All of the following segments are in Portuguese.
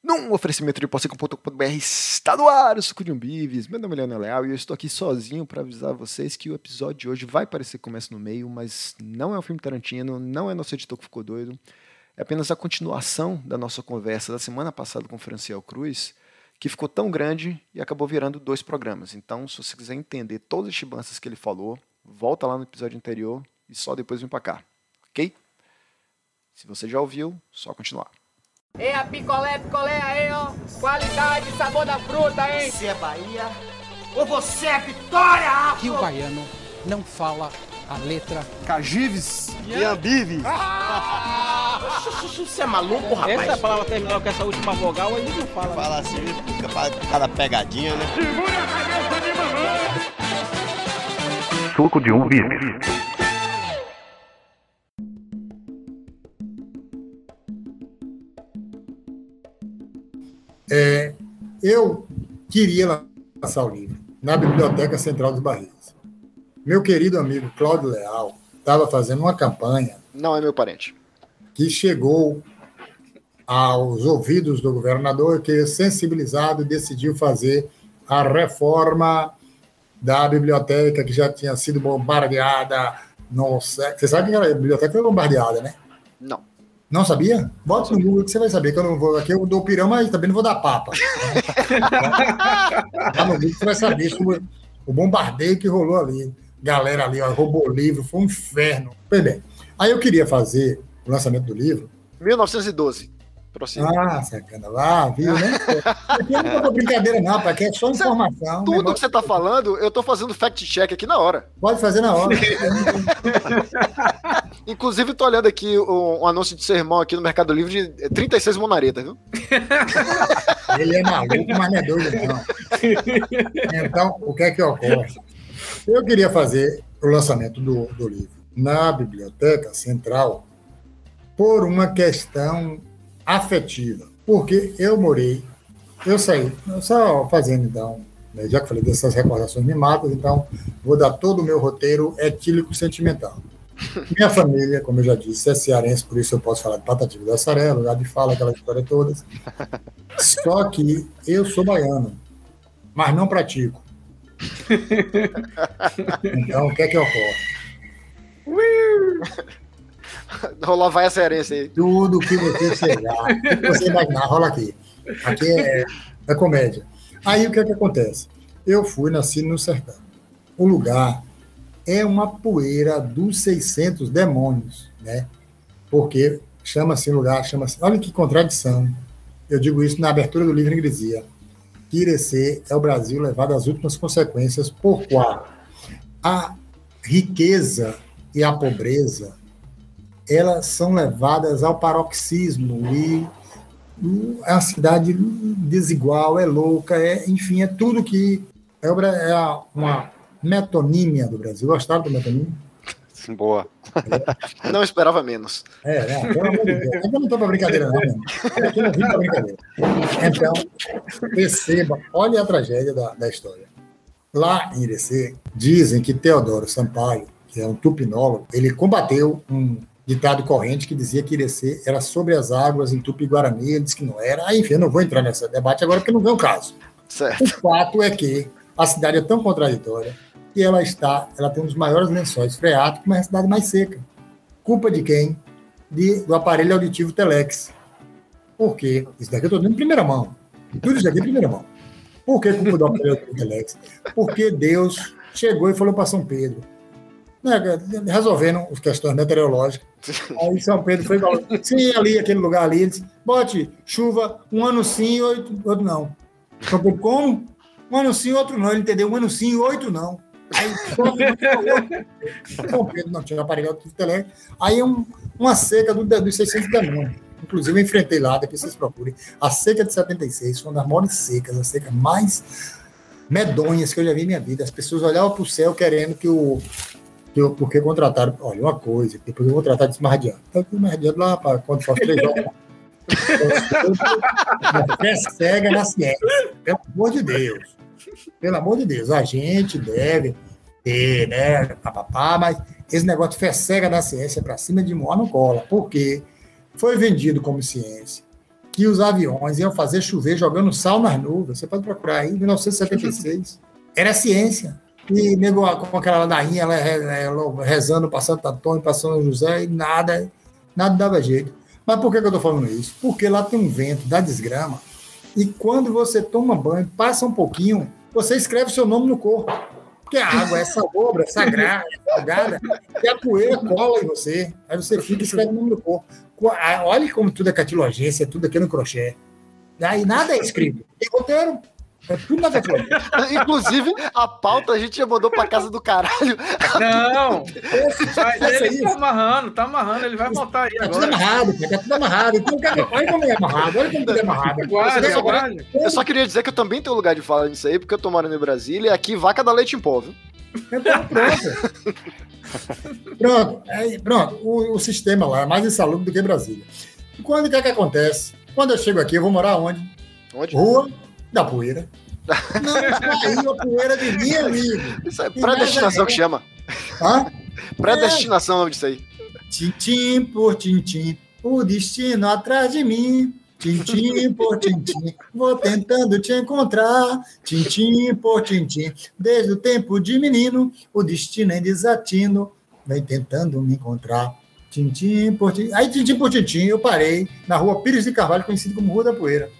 Num oferecimento de posse.com.br está no ar o Suco de Umbives. Meu nome é Leonel Leal e eu estou aqui sozinho para avisar vocês que o episódio de hoje vai parecer começo no meio, mas não é um filme Tarantino, não é nosso editor que ficou doido. É apenas a continuação da nossa conversa da semana passada com o Franciel Cruz, que ficou tão grande e acabou virando dois programas. Então, se você quiser entender todas as chibanças que ele falou, volta lá no episódio anterior e só depois vem para cá, ok? Se você já ouviu, só continuar. É a picolé, picolé aí, ó. Qualidade, sabor da fruta, hein? Você é Bahia ou você é Vitória, Afro? que o baiano não fala a letra Cagives e Ambives. Você é maluco, rapaz? Essa palavra terminar com essa última vogal, aí não fala. Fala assim, fica cada pegadinha, né? Suco de um vive. É, eu queria lançar o livro na Biblioteca Central dos Barris. Meu querido amigo Cláudio Leal estava fazendo uma campanha Não é meu parente. que chegou aos ouvidos do governador, que, sensibilizado, decidiu fazer a reforma da biblioteca, que já tinha sido bombardeada. No... Você sabe que a biblioteca foi bombardeada, né? Não. Não sabia? Bota no Google que você vai saber, que eu não vou. Aqui eu dou pirão, mas também não vou dar papa. Tá no Google que você vai saber sobre o bombardeio que rolou ali. Galera ali, ó, roubou o livro, foi um inferno. Pois bem, aí eu queria fazer o lançamento do livro. 1912. Prossiga. Ah, sacana lá, viu, né? Aqui não é pra brincadeira, não, aqui é só informação. Tudo que negócio- você tá falando, eu tô fazendo fact-check aqui na hora. Pode fazer na hora. Inclusive, tô olhando aqui um, um anúncio de sermão aqui no Mercado Livre de 36 monaretas, viu? Ele é maluco, mas não é doido, não. Então, o que é que ocorre? Eu queria fazer o lançamento do, do livro na Biblioteca Central por uma questão afetiva. Porque eu morei, eu saí, só fazendo então, né, já que falei dessas recordações mimadas, então vou dar todo o meu roteiro etílico sentimental. Minha família, como eu já disse, é cearense, por isso eu posso falar de Patativa da Saré, lugar de fala, aquela história toda. Só que eu sou baiano, mas não pratico. Então, o que é que ocorre? Rolar vai a cearense aí. Tudo que você chegar, que você imaginar, rola aqui. Aqui é, é comédia. Aí o que é que acontece? Eu fui, nasci no sertão. O lugar é uma poeira dos 600 demônios, né? Porque chama-se lugar, chama-se. Olha que contradição. Eu digo isso na abertura do livro Ingresia. Irecê é o Brasil levado às últimas consequências, por qual a riqueza e a pobreza elas são levadas ao paroxismo e uma cidade desigual, é louca, é, enfim, é tudo que é, é a- uma metonímia do Brasil. Gostaram do metonímia? Boa. Não esperava menos. É, né? Pelo amor de Deus. Eu não estou para brincadeira, não, mesmo. Eu não vim para brincadeira. Então, perceba, olha a tragédia da, da história. Lá em Irecê, dizem que Teodoro Sampaio, que é um tupinólogo, ele combateu um ditado corrente que dizia que Irecê era sobre as águas em Tupi-Guarani, ele disse que não era. Aí, enfim, eu não vou entrar nesse debate agora porque não vem o caso. Certo. O fato é que a cidade é tão contraditória que ela está, ela tem um dos maiores lençóis freáticos, mas é a cidade mais seca. Culpa de quem? De, do aparelho auditivo Telex. Por quê? Isso daqui eu estou dando em primeira mão. Tudo isso aqui em primeira mão. Por que culpa do aparelho auditivo Telex? Porque Deus chegou e falou para São Pedro, né, resolvendo as questões meteorológicas. Aí São Pedro foi falou, sim, ali, aquele lugar ali, ele disse, bote chuva, um ano sim, outro, outro não. São Pedro, como? Um ano sim, outro não. Ele entendeu, um ano sim, oito não. Aí não tinha aparelho de tele. Aí um, uma seca do, dos 600 demônios. Inclusive, eu enfrentei lá, depois vocês procurem. A seca de 76 foi uma das maiores secas, a seca mais medonhas que eu já vi em minha vida. As pessoas olhavam para o céu querendo que o. Que eu, porque contrataram, olha, uma coisa, depois eu vou tratar disso mais adiante. Então, mais adiante lá, para quando for três horas. Fé cega na ciência. Pelo amor de Deus. Pelo amor de Deus. A gente deve ter, né? Papapá, mas esse negócio de fé cega na ciência para cima de Moá não cola. Por quê? Foi vendido como ciência que os aviões iam fazer chover jogando sal nas nuvens. Você pode procurar aí, 1976. Era ciência. E nego com aquela ladainha, ela rezando para Santo Antônio, para São José, e nada, nada dava jeito. Mas por que eu estou falando isso? Porque lá tem um vento da desgrama, e quando você toma banho, passa um pouquinho, você escreve seu nome no corpo. Porque a água é salobra, é sagrada, é salgada, e a poeira cola em você. Aí você fica e escreve o nome no corpo. Co- Olha como tudo é catilogência, tudo aqui no crochê. Daí nada é escrito. Tem roteiro. É tudo. Inclusive, a pauta a gente já mandou pra casa do caralho. Não, mas ele tá amarrando, tá amarrando, ele vai montar aí Tá tudo agora. amarrado, cara, tá tudo amarrado. Então, cara, olha como é amarrado, olha como tudo é amarrado. Aguarde, Você agora- aguarde. Eu só queria dizer que eu também tenho lugar de fala nisso aí, porque eu tô morando em Brasília e aqui vaca dá leite em pó, viu? Então, pronto. pronto, aí, pronto. O, o sistema lá é mais insalubre do que Brasília. E quando o que é que acontece? Quando eu chego aqui, eu vou morar onde? Onde? Rua da Poeira. Não caiu a poeira de mim, amigo. Isso é predestinação que chama. Hã? Predestinação é o nome disso aí. Tintim por tintim, o destino atrás de mim. Tintim por tintim, vou tentando te encontrar. Tintim por tintim, desde o tempo de menino, o destino é desatino, vem tentando me encontrar. Tintim por tintim. Aí, tintim por tintim, eu parei na rua Pires de Carvalho, conhecido como Rua da Poeira.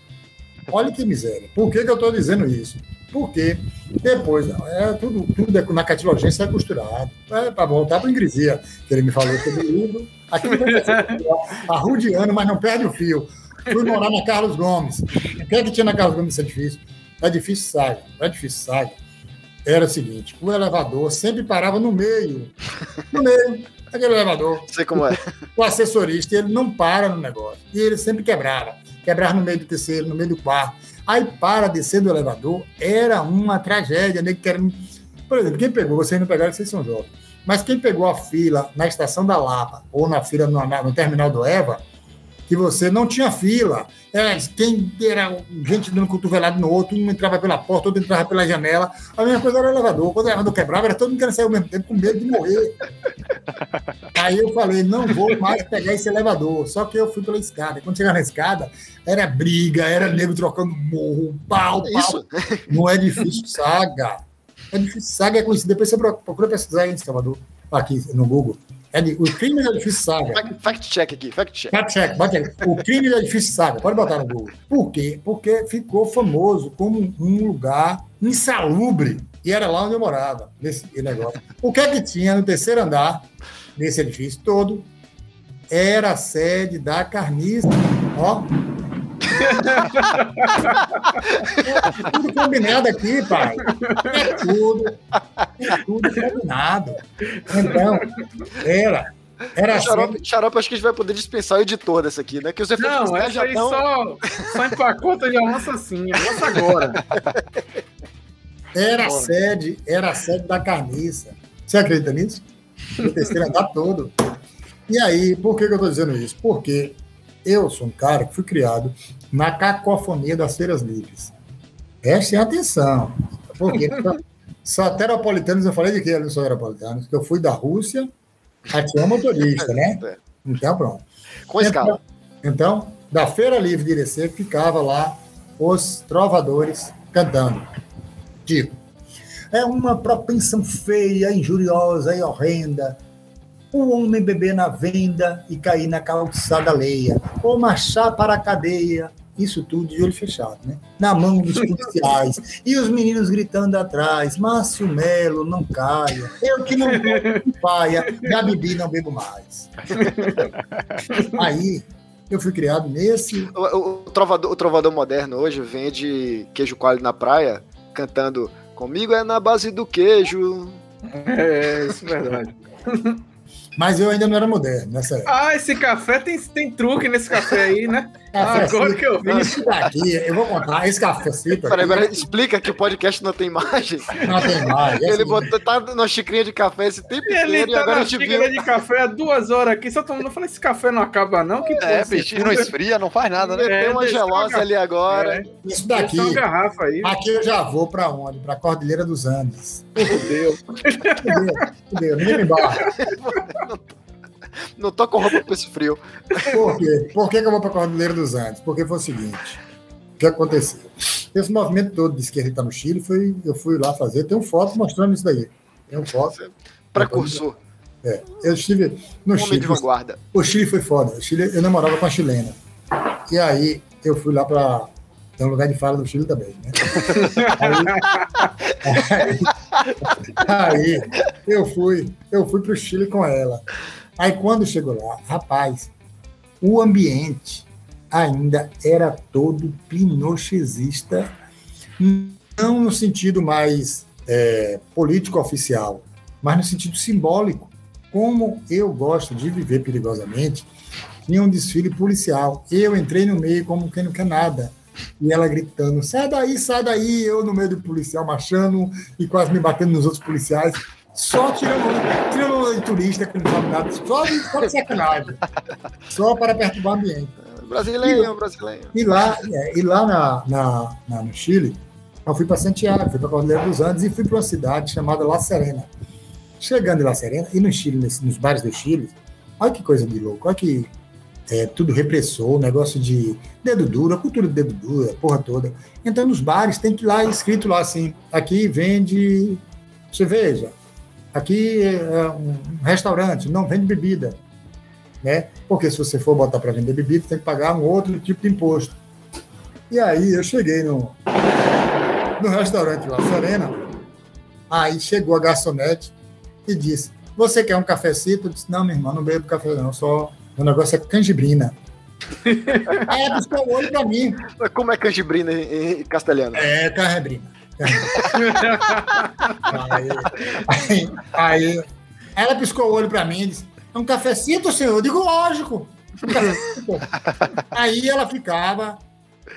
Olha que miséria. Por que, que eu estou dizendo isso? Porque depois, é, tudo, tudo é- na catilogência é costurado. É, para voltar para a ingresia, que ele me falou sobre o livro. Aqui não ser arrudiano, mas não perde o fio. Fui morar na Carlos Gomes. O que é que tinha na Carlos Gomes nesse edifício? O edifício Saga. O edifício Saga era o seguinte: o elevador sempre parava no meio. No meio. Aquele elevador Não sei como é. o assessorista ele não para no negócio. E ele sempre quebrava. Quebrava no meio do terceiro, no meio do quarto. Aí para descer do elevador, era uma tragédia. Né? Por exemplo, quem pegou, vocês não pegaram, vocês são jovens. Mas quem pegou a fila na estação da Lapa ou na fila no, no terminal do Eva, que você não tinha fila. Era, quem era gente dando cotovelado no outro, um entrava pela porta, outro entrava pela janela. A mesma coisa era o elevador. Quando o elevador quebrava, era todo mundo querendo sair ao mesmo tempo com medo de morrer. Aí eu falei, não vou mais pegar esse elevador. Só que eu fui pela escada. Quando chegar na escada, era briga, era nego trocando morro, pau, pau. Isso. Não é difícil saga. É difícil saga é conhecido. Depois você pro- procura pesquisar aí em Salvador, aqui no Google. É de- o crime do edifício saga. Fact, fact check aqui, fact check. Fact check, bota aí. O crime do edifício saga. Pode botar no Google. Por quê? Porque ficou famoso como um lugar insalubre. E era lá onde eu morava, nesse negócio. O que é que tinha no terceiro andar desse edifício todo? Era a sede da carniça. Ó. É tudo combinado aqui, pai. É tudo. É tudo combinado. Então, era. Era a sede Xarope, xarope, acho que a gente vai poder dispensar o editor dessa aqui, né? Que os efeitos Não, essa já aí estão. só, só empacota já lança assim, lança agora. Era a sede, era a sede da carniça. Você acredita nisso? No terceiro andar todo. E aí, por que, que eu estou dizendo isso? Porque eu sou um cara que fui criado na cacofonia das feiras livres. Prestem atenção. Porque soteropolitanos, eu falei de que eles soteropolitanos? Que eu fui da Rússia a tinha motorista, né? É, Então, pronto. Com escala. Então, da Feira Livre de Irecê, ficava lá os trovadores cantando. Tipo, é uma propensão feia, injuriosa e horrenda. O homem beber na venda e cair na calçada alheia, ou marchar para a cadeia, isso tudo de olho fechado, né? Na mão dos policiais. e os meninos gritando atrás: Márcio Melo, não caia. Eu que não paia, já bebi, não bebo mais. Aí, eu fui criado nesse. O, o- o trovador, o trovador moderno hoje vende queijo coalho na praia, cantando Comigo é na base do queijo. É, isso é verdade. Mas eu ainda não era moderno nessa época. Ah, esse café tem, tem truque nesse café aí, né? Café agora que eu vi. Isso daqui, eu vou contar. Esse café Cito Peraí, peraí, explica que o podcast não tem imagem. não tem mais. É Ele assim, botou, tá numa xicrinha de café esse tempo E ele inteiro e tá agora na viu. de café há duas horas aqui, só tomando. Eu falei, esse café não acaba não? Que É, porra, bicho, não esfria, não faz nada, né? É, uma deixa eu gelosa ali agora. É, Isso daqui, uma garrafa aí. aqui eu já vou pra onde? Pra Cordilheira dos Andes. Fudeu. Entendeu? Entendeu? Ninguém me barra. Não tô com roupa pra esse frio. Por quê? Por que, que eu vou para a Cordilheira dos Andes? Porque foi o seguinte: o que aconteceu? Esse movimento todo de esquerda que está no Chile, foi, eu fui lá fazer. Tem um foto mostrando isso daí. Tem um foto. Precursor. É, eu estive no Homem Chile. de vanguarda. O Chile foi foda. O Chile, eu namorava com a chilena. E aí eu fui lá para tem um lugar de fala do Chile também, né? Aí, aí, eu fui, eu fui pro Chile com ela. Aí quando chegou lá, rapaz, o ambiente ainda era todo pinochesista, não no sentido mais é, político oficial, mas no sentido simbólico. Como eu gosto de viver perigosamente, tinha um desfile policial. Eu entrei no meio como quem não quer nada. E ela gritando: sai daí, sai daí. Eu no meio do policial marchando e quase me batendo nos outros policiais. Só tirando, tirando de turista sabe nada. Só de, só de sacanagem. Só para perturbar o ambiente. Brasileiro, brasileiro. E lá, é, e lá na, na, na- no Chile, eu fui para Santiago, fui para a Cordilheira dos Andes e fui para uma cidade chamada La Serena. Chegando em La Serena, e no Chile, nos bares do Chile, olha que coisa de louco, olha que é, tudo repressor, negócio de dedo duro, a cultura de dedo duro, a porra toda. Então, nos bares tem que ir lá escrito lá assim: aqui vende cerveja, aqui é um restaurante, não vende bebida. Né? Porque se você for botar para vender bebida, tem que pagar um outro tipo de imposto. E aí eu cheguei no, no restaurante lá, Serena, aí chegou a garçonete e disse: Você quer um cafecito? Eu disse: Não, minha irmã, não bebo café, não, só. O negócio é canjibrina. ela piscou o olho para mim. Como é canjibrina em, castelhano? É, canjibrina. aí, aí, aí ela piscou o olho para mim e disse: É um cafecito, senhor? Eu digo: Lógico. um cafecito." aí ela ficava,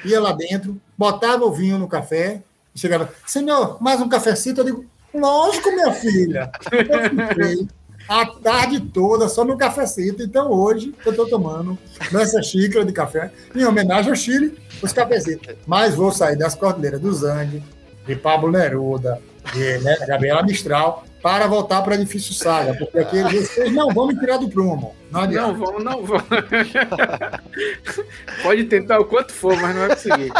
ia lá dentro, botava o vinho no café e chegava: Senhor, mais um cafecito? Eu digo: Lógico, minha filha. Eu fiquei a tarde toda só no cafecito. Então hoje eu estou tomando nessa xícara de café em homenagem ao Chile, os cafecitos. Mas vou sair das Cordilheiras dos Andes, de Pablo Neruda, de né, Gabriela Mistral, para voltar para o Edifício Saga, porque aqui vocês não vão me tirar do prumo. Não. Não vamos, não vamos. Pode tentar o quanto for, mas não vai conseguir.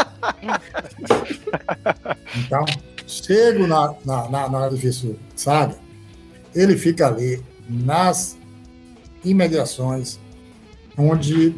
Então, chego na, na, na, na edifício Saga, ele fica ali nas imediações onde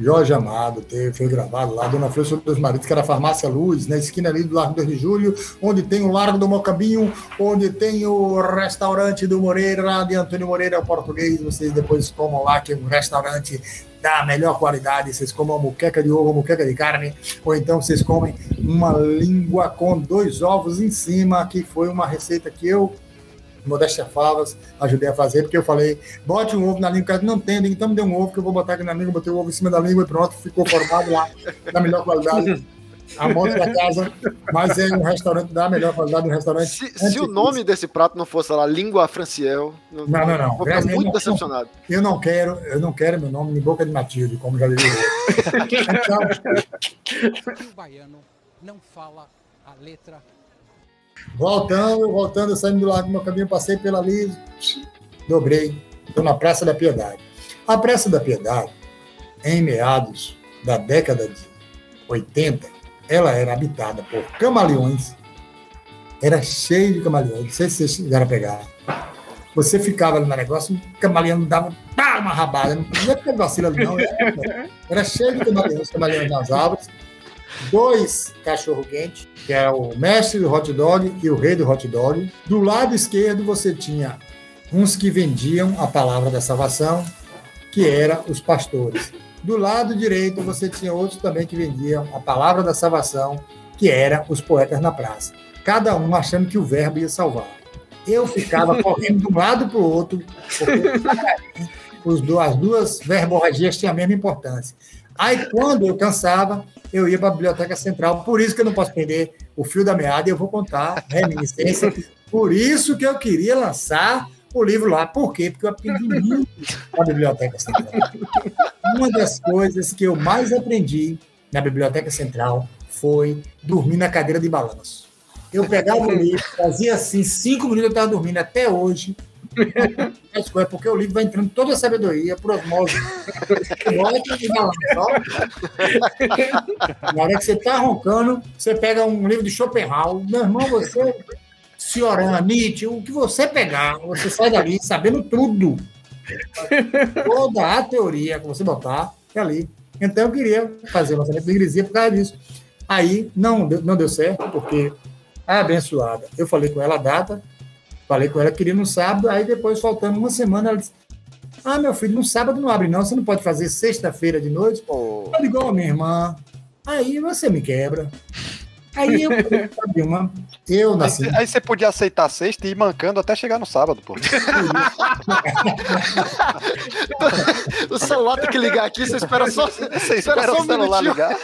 Jorge Amado teve, foi gravado lá, Dona Flor dos Maridos, que era a Farmácia Luz, na esquina ali do Largo 2 de Julho, onde tem o Largo do Mocambinho, onde tem o restaurante do Moreira, de Antônio Moreira, o português, vocês depois comam lá, que é um restaurante da melhor qualidade, vocês comam muqueca de ovo, muqueca de carne, ou então vocês comem uma língua com dois ovos em cima, que foi uma receita que eu Modéstia Favas, ajudei a fazer, porque eu falei, bote um ovo na língua, o cara não tem, então me dê um ovo que eu vou botar aqui na língua, botei o ovo em cima da língua e pronto, ficou formado lá, da melhor qualidade. A moto da casa, mas é um restaurante da melhor qualidade, um restaurante. Se, se o nome desse prato não fosse lá, Língua Franciel, eu Não, não, não. ficar Realmente muito não. decepcionado. Eu não quero, eu não quero meu nome em boca de Matilde, como já diria. Então, o baiano não fala a letra Voltando, voltando, saindo do lado do meu caminho, passei pela ali, dobrei, estou na Praça da Piedade. A Praça da Piedade, em meados da década de 80, ela era habitada por camaleões, era cheio de camaleões, não sei se vocês chegaram a pegar. Você ficava ali no negócio, o camaleão dava pá, uma rabada, não podia ter vacila ali, não. Era, era cheio de camaleões, camaleões nas árvores, dois cachorro-quente, que era o mestre do hot dog e o rei do hot dog. Do lado esquerdo você tinha uns que vendiam a palavra da salvação, que era os pastores. Do lado direito você tinha outros também que vendiam a palavra da salvação, que era os poetas na praça. Cada um achando que o verbo ia salvar. Eu ficava correndo de um lado para o outro, porque os as duas verborragias tinham a mesma importância. Aí, quando eu cansava, eu ia para a Biblioteca Central. Por isso que eu não posso perder o fio da meada e eu vou contar reminiscência. Por isso que eu queria lançar o livro lá. Por quê? Porque eu aprendi muito na Biblioteca Central. Uma das coisas que eu mais aprendi na Biblioteca Central foi dormir na cadeira de balanço. Eu pegava o livro, fazia assim, cinco minutos eu estava dormindo. Até hoje, É porque o livro vai entrando toda a sabedoria por osmose. Volta. Na hora que você tá roncando, você pega um livro de Schopenhauer. Meu irmão, você, Cioran, Nietzsche, o que você pegar, você sai dali sabendo tudo. Toda a teoria que você botar é ali. Então eu queria fazer o lançamento de Ingresia por causa disso. Aí não deu, não deu certo, porque a abençoada, eu falei com ela a data, falei com ela que queria no sábado, aí depois, faltando uma semana, ela disse: Ah, meu filho, no sábado não abre, não, você não pode fazer sexta-feira de noite. Oh. Eu digo, oh, minha irmã, aí você me quebra. Aí eu sabe uma. Eu nasci. Aí, aí, você podia aceitar a sexta e ir mancando até chegar no sábado, pô. o celular tem que ligar aqui, você espera só. Você espera, só o celular ligar.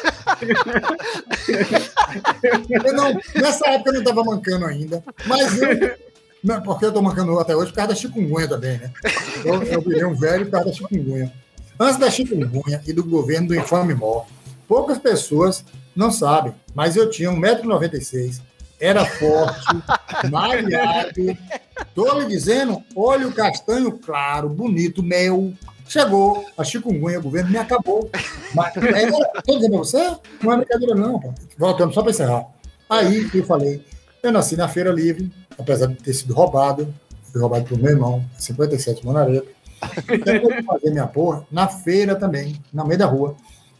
eu não, nessa época eu não estava mancando ainda, mas eu. Não, porque eu estou mancando até hoje por causa da chikungunya também, né? Eu, eu virei um velho por causa da chikungunya. Antes da chikungunya e do governo do infame mó, poucas pessoas não sabem, mas eu tinha 1,96m, era forte, malhado. Tô lhe dizendo, olho castanho claro, bonito, mel. Chegou a chikungunya, o governo me acabou. Mas, tô dizendo pra você, não é brincadeira não, pô. Voltando só para encerrar. Aí eu falei, eu nasci na Feira Livre, apesar de ter sido roubado, fui roubado pelo meu irmão, 57 Monareto. Então, fazer minha porra na feira também, na meio da rua.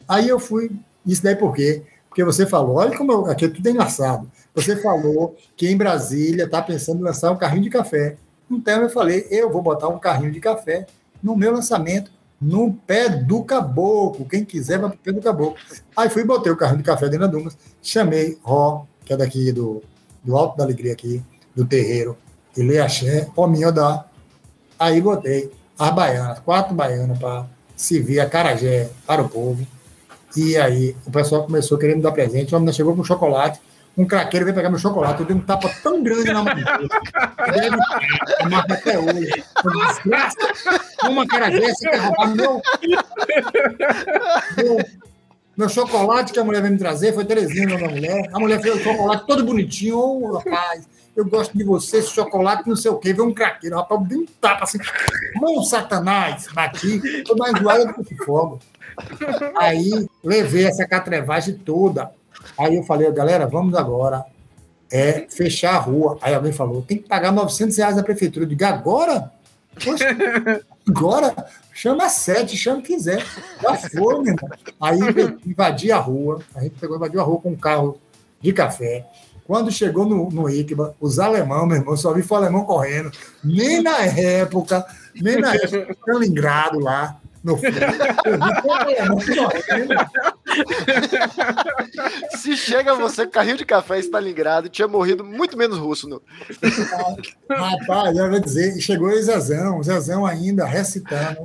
Aí eu fui, isso daí por quê? Porque você falou, olha como eu, aqui é tudo engraçado. Você falou que em Brasília está pensando em lançar um carrinho de café. Então eu falei, eu vou botar um carrinho de café no meu lançamento, no pé do caboclo. Quem quiser vai para o pé do caboclo. Aí fui botei o carrinho de café dentro da Dumas, chamei Ró, que é daqui do, do Alto da Alegria aqui, do terreiro, e lê axé, ó minha dá. Aí botei as baianas, quatro baianas para servir a carajé para o povo. E aí o pessoal começou querendo dar presente. A menina chegou com chocolate. Um craqueiro veio pegar meu chocolate. Eu dei um tapa tão grande na mão dele. Marca até hoje. Desgraça. Uma cara dessa quer roubar meu, meu, meu chocolate que a mulher veio me trazer. Foi Terezinha, da mulher. A mulher fez o chocolate todo bonitinho. Oh, rapaz, eu gosto de você, chocolate, não sei o quê. Veio um craqueiro. Rapaz, eu dei um tapa assim. Mão, satanás. Bati. Tô mais zoada do que fogo. Aí levei essa catrevagem toda. Aí eu falei, galera, vamos agora é fechar a rua. Aí alguém falou, tem que pagar 900 reais da prefeitura. Eu digo, agora? Poxa, agora? Chama sete, chama quem quiser. Já foi, meu irmão. Aí invadi a rua, a gente pegou, invadiu a rua com um carro de café. Quando chegou no, no ICBA, os alemão, meu irmão, só vi foi alemão correndo. Nem na época, nem na época, Stalingrado lá, no Se chega você com carrinho de café em Stalingrado, tinha morrido muito menos russo. No... Rapaz, eu vou dizer, chegou o Zezão, o Zezão ainda recitando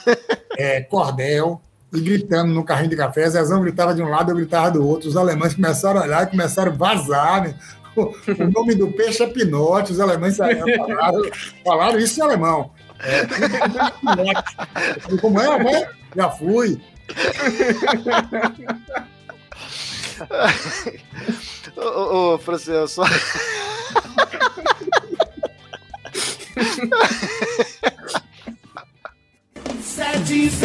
é, cordel e gritando no carrinho de café. Zezão gritava de um lado, eu gritava do outro. Os alemães começaram a olhar e começaram a vazar. Né? O, nome do peixe é Pinote, os alemães saíram, falaram, falaram isso em alemão. É, como é, né? Já fui. ô, ô, Francês, só. Vezes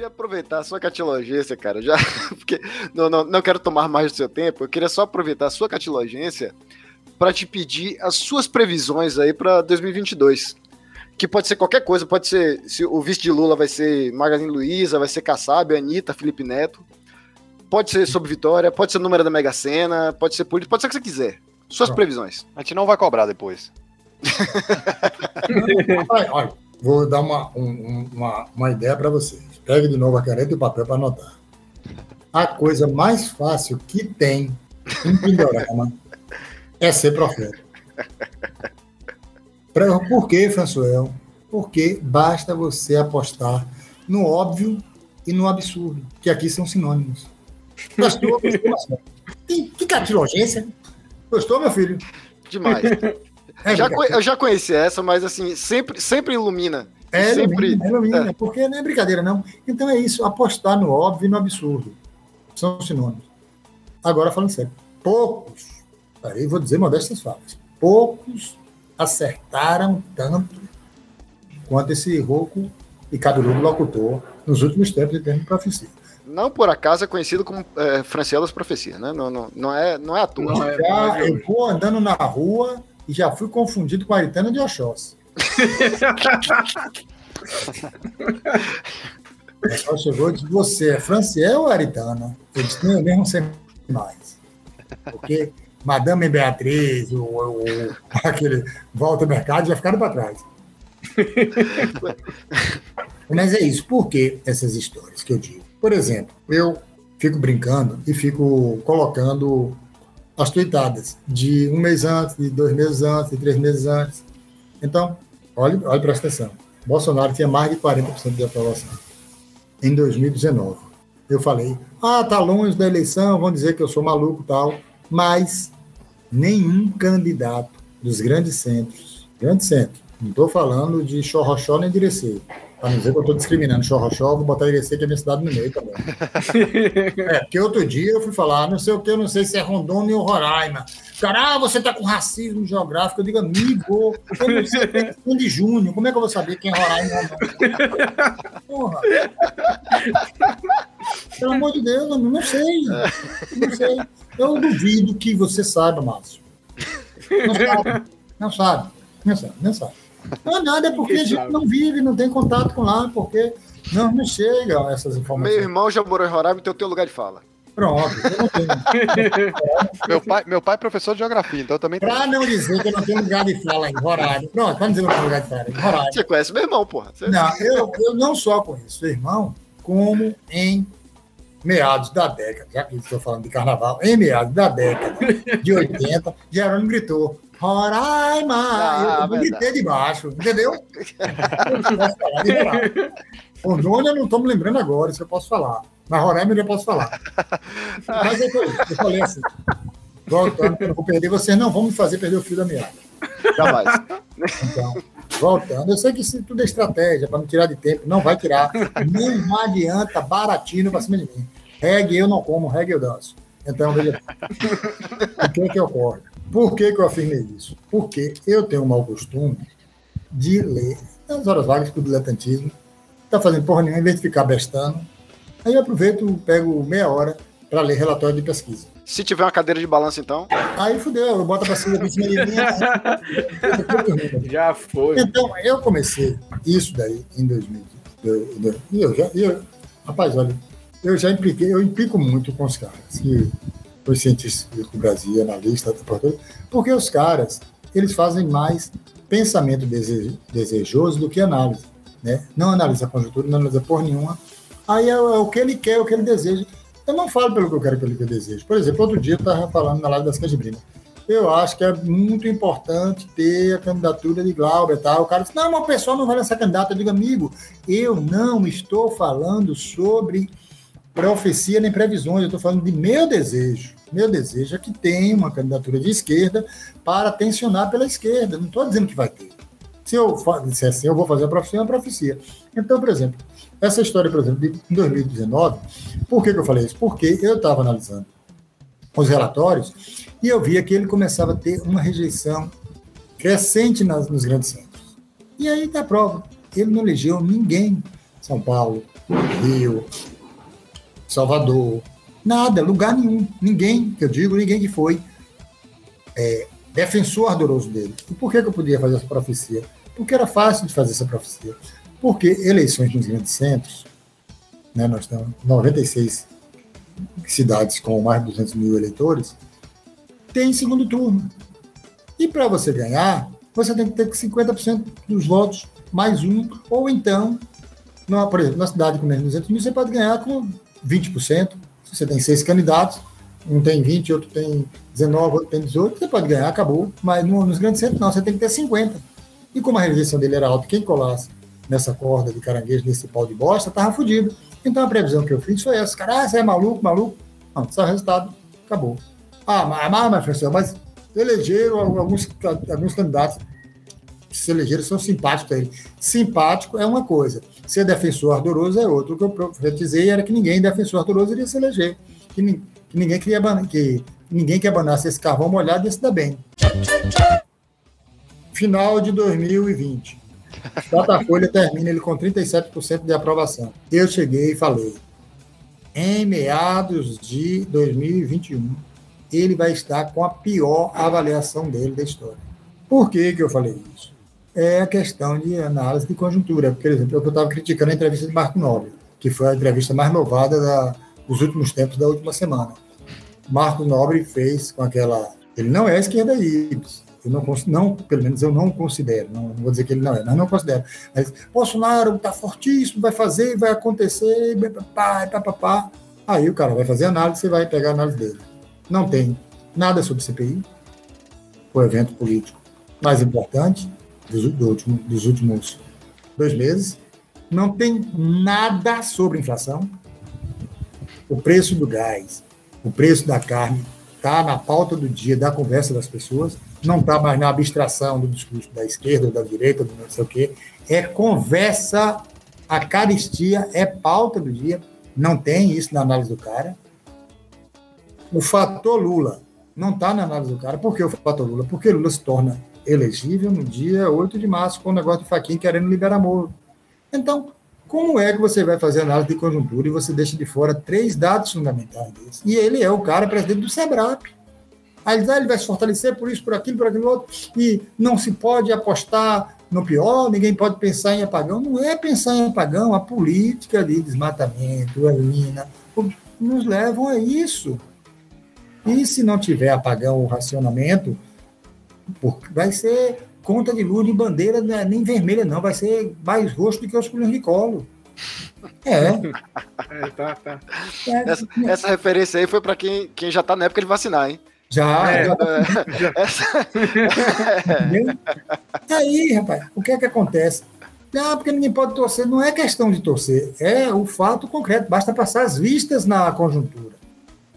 queria aproveitar a sua catilogência, cara, já, porque não, não, não quero tomar mais do seu tempo, eu queria só aproveitar a sua catilogência para te pedir as suas previsões aí para 2022. Que pode ser qualquer coisa, pode ser se o vice de Lula vai ser Magazine Luiza, vai ser Kassab, Anitta, Felipe Neto. Pode ser sobre Vitória, pode ser número da Mega Sena, pode ser político, pode ser o que você quiser. Suas Pronto. previsões. A gente não vai cobrar depois. olha, olha, vou dar uma, um, uma, uma ideia para vocês. Pegue de novo a caneta e o papel para anotar. A coisa mais fácil que tem em Pindorama é ser profeta. Por que, Françoel? Porque basta você apostar no óbvio e no absurdo, que aqui são sinônimos. Gostou? que, que catilogência. Gostou, meu filho? Demais. É, já, eu já conheci essa, mas assim, sempre, sempre ilumina. É, sempre... ilumina, ilumina, é. porque não é brincadeira, não. Então é isso, apostar no óbvio e no absurdo. São sinônimos. Agora, falando sério, poucos, Aí vou dizer modestas falas. Poucos acertaram tanto quanto esse rouco e cabeludo locutor nos últimos tempos em termos de profecia. Não por acaso é conhecido como é, Francelas Profecia, né? Não, não, não, é, não é à toa. Não é, Já é eu vou andando na rua e já fui confundido com a Aritana de Oxóssi. O pessoal chegou e disse: Você é Franciel ou Aritana? Eu disse: Não, eu mesmo sei mais. Porque Madame Beatriz, o, o- aquele Walter Mercado já ficaram para trás. Mas é isso. Por que essas histórias que eu digo? Por exemplo, eu fico brincando e fico colocando as tuitadas de um mês antes, de dois meses antes, de três meses antes. Então, olhe, olhe presta atenção. Bolsonaro tinha mais de 40% de aprovação em 2019. Eu falei, ah, tá longe da eleição, vão dizer que eu sou maluco tal, mas nenhum candidato dos grandes centros, grandes centros, não estou falando de Chorrochó nem de Para não dizer que eu estou discriminando Chorrochó, vou botar Irecê, que é minha cidade no meio também. É, porque outro dia eu fui falar, não sei o que, eu não sei se é Rondônia ou Roraima. Cara, ah, você tá com racismo geográfico. Eu digo, amigo, eu não sei quem é Sandy Júnior, como é que eu vou saber quem é Roraima ou Rondônia? Porra. Pelo amor de Deus, eu não sei. Não sei. Eu duvido que você saiba, Márcio. Não sabe. Não sabe. Não sabe. Não sabe. Não, nada, é porque a gente não vive, não tem contato com lá, porque não, não chega essas Meu informações. irmão já morou em Roraima, então teu lugar de fala. Pronto, eu não tenho. Meu pai, meu pai é professor de geografia, então eu também tenho. Pra não dizer que eu não tenho lugar de fala em Roraima. Pronto, vamos dizer que eu não tenho lugar de fala em Roraima. Você conhece meu irmão, porra. Você- Não, eu, eu não só conheço seu irmão, como em meados da década, já que estou falando de carnaval, em meados da década de 80, Jerônimo gritou, Roraima! Ah, eu, gritei de baixo, entendeu? Rondônia não estou me lembrando agora, isso eu posso falar. Mas Roraima eu posso falar. Mas eu, eu falei assim, voltando, eu não vou perder, vocês não vão me fazer perder o fio da meada. Jamais. Então, voltando, eu sei que isso tudo é estratégia para não tirar de tempo, não vai tirar. Não adianta baratinho para cima de mim. Reggae eu não como, reggae eu danço. Então, veja. O que é que ocorre? Por que, que eu afirmei isso? Porque eu tenho um mau costume de ler nas horas vagas para o diletantismo, tá fazendo porra nenhuma, em vez de ficar bestando. Aí eu aproveito, pego meia hora para ler relatório de pesquisa. Se tiver uma cadeira de balanço, então. Aí fudeu, eu boto a pesquisa por cima de mim. aí- Já foi. Então, eu comecei isso daí em 2000. Eu, eu, eu já, eu, rapaz, olha, eu já impliquei, eu implico muito com os caras, que os cientistas do Brasil, analista, porque os caras, eles fazem mais pensamento dese- desejoso do que análise, né? Não analisa a conjuntura, não analisa porra nenhuma. Aí é, o é o que ele quer, é o que ele deseja. Eu não falo pelo que eu quero, pelo que eu desejo. Por exemplo, outro dia eu estava falando na live das Cajibrinas. Eu acho que é muito importante ter a candidatura de Glauber e tal. O cara disse, não, mas o pessoal não vai lançar candidato. Eu digo, amigo, eu não estou falando sobre profecia nem previsões, eu estou falando de meu desejo. Meu desejo é que tenha uma candidatura de esquerda para tensionar pela esquerda. Não estou dizendo que vai ter. Se eu disser assim, eu vou fazer a profecia, é uma profecia. Então, por exemplo, essa história, por exemplo, de 2019, por que, que eu falei isso? Porque eu estava analisando os relatórios e eu via que ele começava a ter uma rejeição crescente nas, nos grandes centros. E aí dá prova. Ele não elegeu ninguém. São Paulo, Rio, Salvador, nada, lugar nenhum. Ninguém, que eu digo, ninguém que foi é, defensor ardoroso dele. E por que, que eu podia fazer essa profecia? Porque era fácil de fazer essa profecia. Porque eleições nos grandes centros, né, nós temos 96 cidades com mais de 200 mil eleitores, tem segundo turno. E para você ganhar, você tem que ter 50% dos votos mais um, ou então, numa, por exemplo, na cidade com menos de 200 mil, você pode ganhar com 20%. Se você tem seis candidatos, um tem 20, outro tem 19, outro tem 18, você pode ganhar, acabou. Mas no- nos grandes centros, não, você tem que ter 50. E como a rejeição dele era alta, quem colasse nessa corda de caranguejo, nesse pau de bosta, tava fudido. Então a previsão que eu fiz foi essa. Cara, ah, você é maluco, maluco? Não, só o resultado, acabou. Ah, mas, mas, mas, professor, mas elegeram alguns, alguns candidatos que se elegeram são simpáticos a ele. Simpático é uma coisa, ser defensor ardoroso é outra. O que eu profetizei era que ninguém defensor ardoroso iria se eleger. Que, nin- que ninguém queria que ninguém quer banhar esse carvão molhado e se dá bem. Final de 2020. Datafolha termina ele com 37% de aprovação. Eu cheguei e falei, em meados de 2021, ele vai estar com a pior avaliação dele da história. Por que, que eu falei isso? É a questão de análise de conjuntura. Por exemplo, eu estava criticando a entrevista de Marco Nobre, que foi a entrevista mais louvada da, dos últimos tempos da última semana. Marco Nobre fez com aquela. Ele não é esquerda íris. Eu não, não, pelo menos eu não considero, não, não, vou dizer que ele não é, mas não considero. Mas Bolsonaro está fortíssimo, vai fazer, vai acontecer, pá, pá, pá, pá. Aí o cara vai fazer análise, você vai pegar a análise dele. Não tem nada sobre CPI, o evento político mais importante dos, do último, dos últimos dois meses. Não tem nada sobre inflação. O preço do gás, o preço da carne está na pauta do dia da conversa das pessoas, não está mais na abstração do discurso da esquerda ou da direita, do não sei o quê. É conversa, a caristia é pauta do dia, não tem isso na análise do cara. O fator Lula não está na análise do cara. Por que o fator Lula? Porque Lula se torna elegível no dia 8 de março, com o negócio de Faquinha querendo liberar Moro. Então, como é que você vai fazer análise de conjuntura e você deixa de fora três dados fundamentais desses? E ele é o cara presidente do SEBRAP. Aí ele, ah, ele vai se fortalecer por isso, por aquilo, por aquilo outro, e não se pode apostar no pior, ninguém pode pensar em apagão. Não é pensar em apagão, a política de desmatamento, a mina, nos levam a isso. E se não tiver apagão ou racionamento, vai ser conta de luz de bandeira, né, nem vermelha, não, vai ser mais roxo do que os colhões de colo. É. é tá, tá. É, essa, essa, referência aí foi para quem, quem já está na época de vacinar, hein? Já, é, já. Essa... é. Aí, rapaz, o que é que acontece? Não, porque ninguém pode torcer. Não é questão de torcer, é o fato concreto. Basta passar as vistas na conjuntura.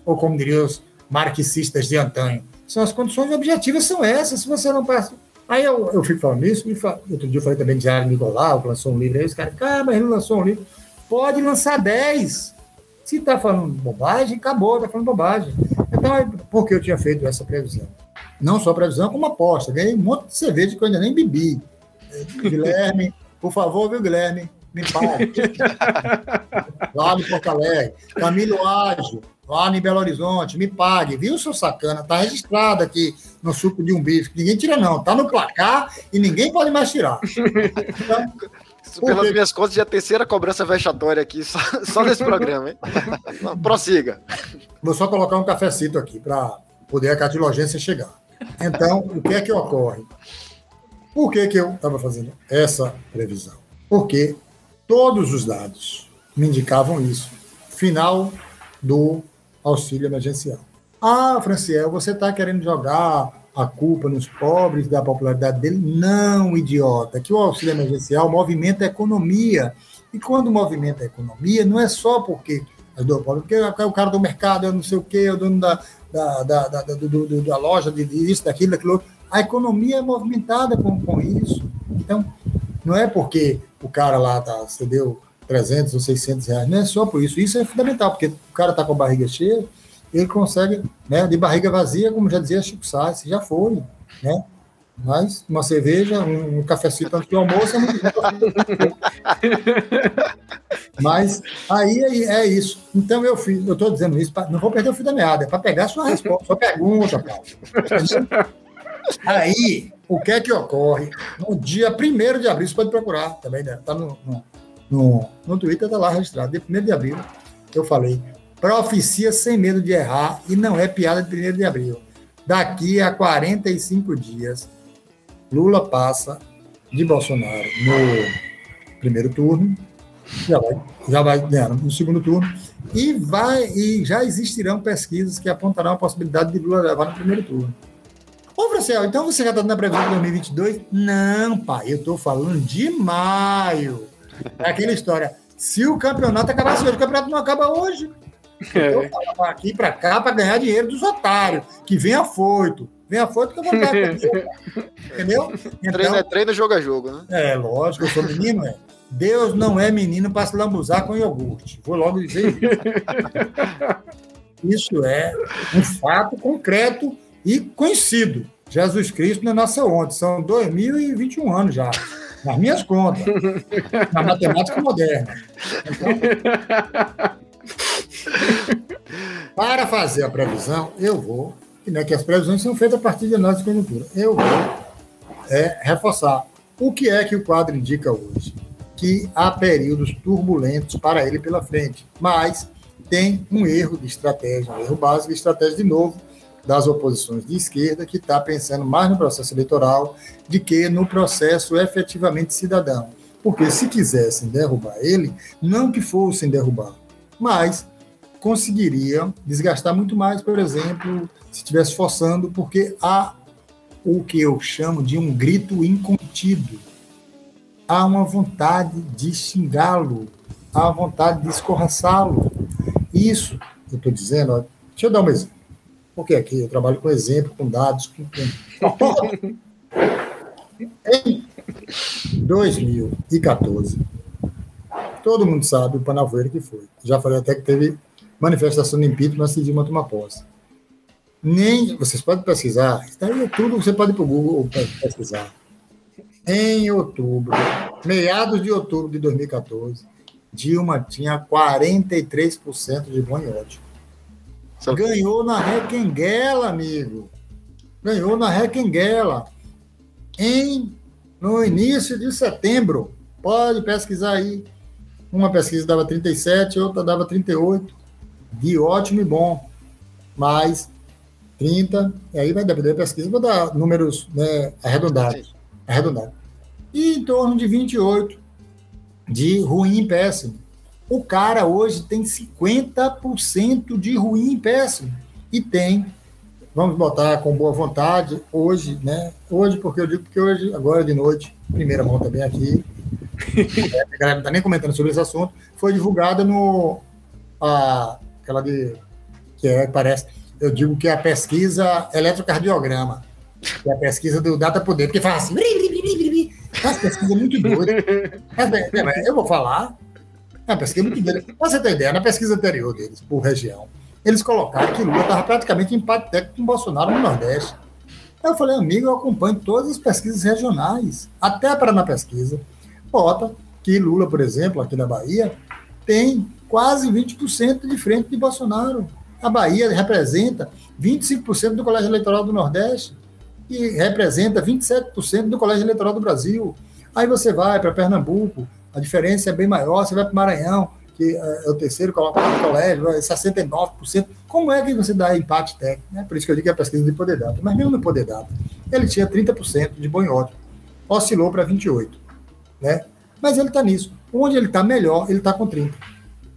Ou como diriam os marxistas de antanho, são as condições objetivas são essas. Se você não passa. Aí eu, eu fico falando isso, e falo, outro dia eu falei também de Jair Nicolau, que lançou um livro aí, os caras, ah, mas ele lançou um livro. Pode lançar 10. Se está falando bobagem, acabou, está falando bobagem. Então, por que eu tinha feito essa previsão? Não só previsão, como aposta. Ganhei um monte de cerveja que eu ainda nem bebi. Guilherme, por favor, viu, Guilherme? Me pague. Lá no Porto Alegre. Camilo Ágil, lá em Belo Horizonte, me pague, viu, seu sacana? Tá registrado aqui no suco de um bife. Ninguém tira, não. Tá no placar e ninguém pode mais tirar. Então, Pelas minhas contas, já é a terceira cobrança vexatória aqui, só, só nesse programa, hein? Prossiga. Vou só colocar um cafecito aqui para poder a cartilogência chegar. Então, o que é que ocorre? Por que, que eu estava fazendo essa previsão? Porque todos os dados me indicavam isso. Final do auxílio emergencial. Ah, Franciel, você está querendo jogar a culpa nos pobres da popularidade dele? Não, idiota, que o auxílio emergencial movimenta a economia. E quando movimenta a economia, não é só porque é do pobre, porque é o cara do mercado, é não sei o quê, é o dono da, da, da, da, do, do, da loja, de isso, daquilo, daquilo. A economia é movimentada com, com isso. Então, não é porque o cara lá tá, cedeu 300 ou 600 reais. Não é só por isso. Isso é fundamental, porque o cara está com a barriga cheia, ele consegue, né, de barriga vazia, como já dizia Chico Sainz, já foi, né? Mas uma cerveja, um, um cafecito antes do almoço é muito Mas aí, aí, é isso. Então eu fiz, eu estou dizendo isso, pra, não vou perder o fio da meada, é para pegar a sua resposta, sua pergunta, Paulo. Aí, o que é que ocorre? No dia 1 de abril, você pode procurar também, né? Está no, no no, no Twitter, está lá registrado. De 1 de abril, eu falei, profecia sem medo de errar e não é piada de 1 de abril. Daqui a 45 dias, Lula passa de Bolsonaro no primeiro turno, já vai, já vai ganhar no segundo turno, e, vai, e já existirão pesquisas que apontarão a possibilidade de Lula levar no primeiro turno. Ô, Francel, então você já está na previsão de 2022? Não, pai, eu estou falando de maio. É aquela história. Se o campeonato acabasse hoje, o campeonato não acaba hoje. É. Eu falo aqui para cá para ganhar dinheiro dos otários, que vem afoito. Vem afoito que eu vou dar. Entendeu? Então, treino é treino, jogo é jogo, né? É, lógico, eu sou menino, é. Deus não é menino para se lambuzar com iogurte. Vou logo dizer isso. Isso é um fato concreto e conhecido. Jesus Cristo não é nossa ontem, são 2021 anos já, nas minhas contas, na matemática moderna. Então, para fazer a previsão, eu vou, né, que as previsões são feitas a partir de análise de conjuntura, eu vou é, reforçar. O que é que o quadro indica hoje? Que há períodos turbulentos para ele pela frente, mas tem um erro de estratégia, um erro básico de estratégia de novo das oposições de esquerda, que está pensando mais no processo eleitoral do que no processo efetivamente cidadão. Porque se quisessem derrubar ele, não que fossem derrubar, mas conseguiriam desgastar muito mais, por exemplo, se estivesse forçando, porque há o que eu chamo de um grito incontido. Há uma vontade de xingá-lo, há vontade de escorraçá-lo. Isso, eu estou dizendo, ó, deixa eu dar um exemplo. Porque aqui eu trabalho com exemplo, com dados, com. em 2014, todo mundo sabe o panavoeiro que foi. Já falei até que teve manifestação de impeachment antes de uma tomar posse. Nem, vocês podem pesquisar, está aí tudo, você pode ir para o Google pesquisar. Em outubro, meados de outubro de 2014, Dilma tinha 43% de bom e ódio. Ganhou na Requenguela, amigo. Ganhou na Requenguela. Em, no início de setembro. Pode pesquisar aí. Uma pesquisa dava 37, outra dava 38. De ótimo e bom. Mas 30, e aí vai depender da pesquisa, vou dar números né, arredondados. Arredondados. E em torno de 28 de ruim e péssimo. O cara hoje tem 50% de ruim e péssimo. E tem, vamos botar com boa vontade, hoje, né? Hoje, porque eu digo porque hoje, agora de noite, primeira mão também aqui, a galera não está nem comentando sobre esse assunto, foi divulgada no. A, aquela de. que é, parece. Eu digo que é a pesquisa eletrocardiograma, que é a pesquisa do Data Poder, porque fala assim. É uma pesquisa muito doida. Eu vou falar, uma pesquisa muito. Pra você ter ideia, na pesquisa anterior deles, por região, eles colocaram que Lula estava praticamente em empate técnico com Bolsonaro no Nordeste. Eu falei, amigo, eu acompanho todas as pesquisas regionais, até a Paraná Pesquisa, bota que Lula, por exemplo, aqui na Bahia, tem quase 20% de frente de Bolsonaro. A Bahia representa 25% do colégio eleitoral do Nordeste e representa 27% do colégio eleitoral do Brasil. Aí você vai para Pernambuco, a diferença é bem maior. Você vai para o Maranhão, que é o terceiro colégio, 69%. Como é que você dá empate técnico? Né? Por isso que eu digo que é pesquisa de poder data. Mas mesmo no poder data, ele tinha 30% de bom ótimo. Oscilou para 28%. Né? Mas ele está nisso. Onde ele está melhor, ele está com 30%.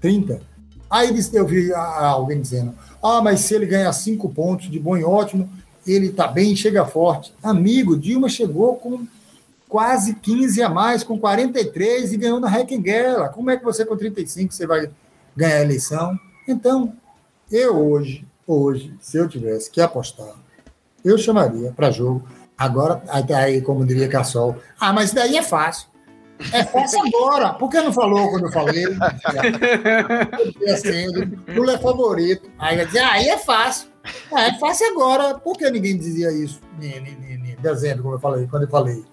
30%. Aí eu vi alguém dizendo: ah, mas se ele ganhar 5 pontos de bom e ótimo, ele está bem, chega forte. Amigo, Dilma chegou com quase 15 a mais, com 43 e ganhou na Reckenguela. Como é que você com 35 você vai ganhar a eleição? Então, eu hoje, hoje, se eu tivesse que apostar, eu chamaria para jogo. Agora, aí, como diria Cassol, ah, mas daí é fácil. É fácil agora. Por que não falou quando eu falei? Lula é favorito. Aí vai dizer, ah, aí é fácil. Ah, é fácil agora. Por que ninguém dizia isso em dezembro, como eu falei, quando eu falei?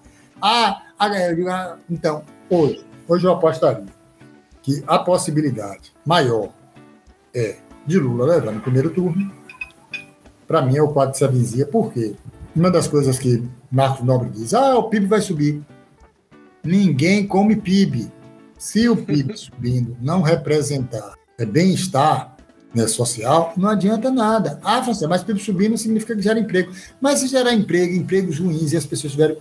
Ah, eu digo, ah, então, hoje, hoje eu apostaria que a possibilidade maior é de Lula levar no primeiro turno. Para mim é o quadro de Savinzia, por quê? Uma das coisas que Marcos Nobre diz, ah, o PIB vai subir. Ninguém come PIB. Se o PIB subindo não representar é bem-estar né, social, não adianta nada. Ah, Francisco, mas PIB subir não significa que gera emprego. Mas se gerar emprego, empregos ruins e as pessoas tiverem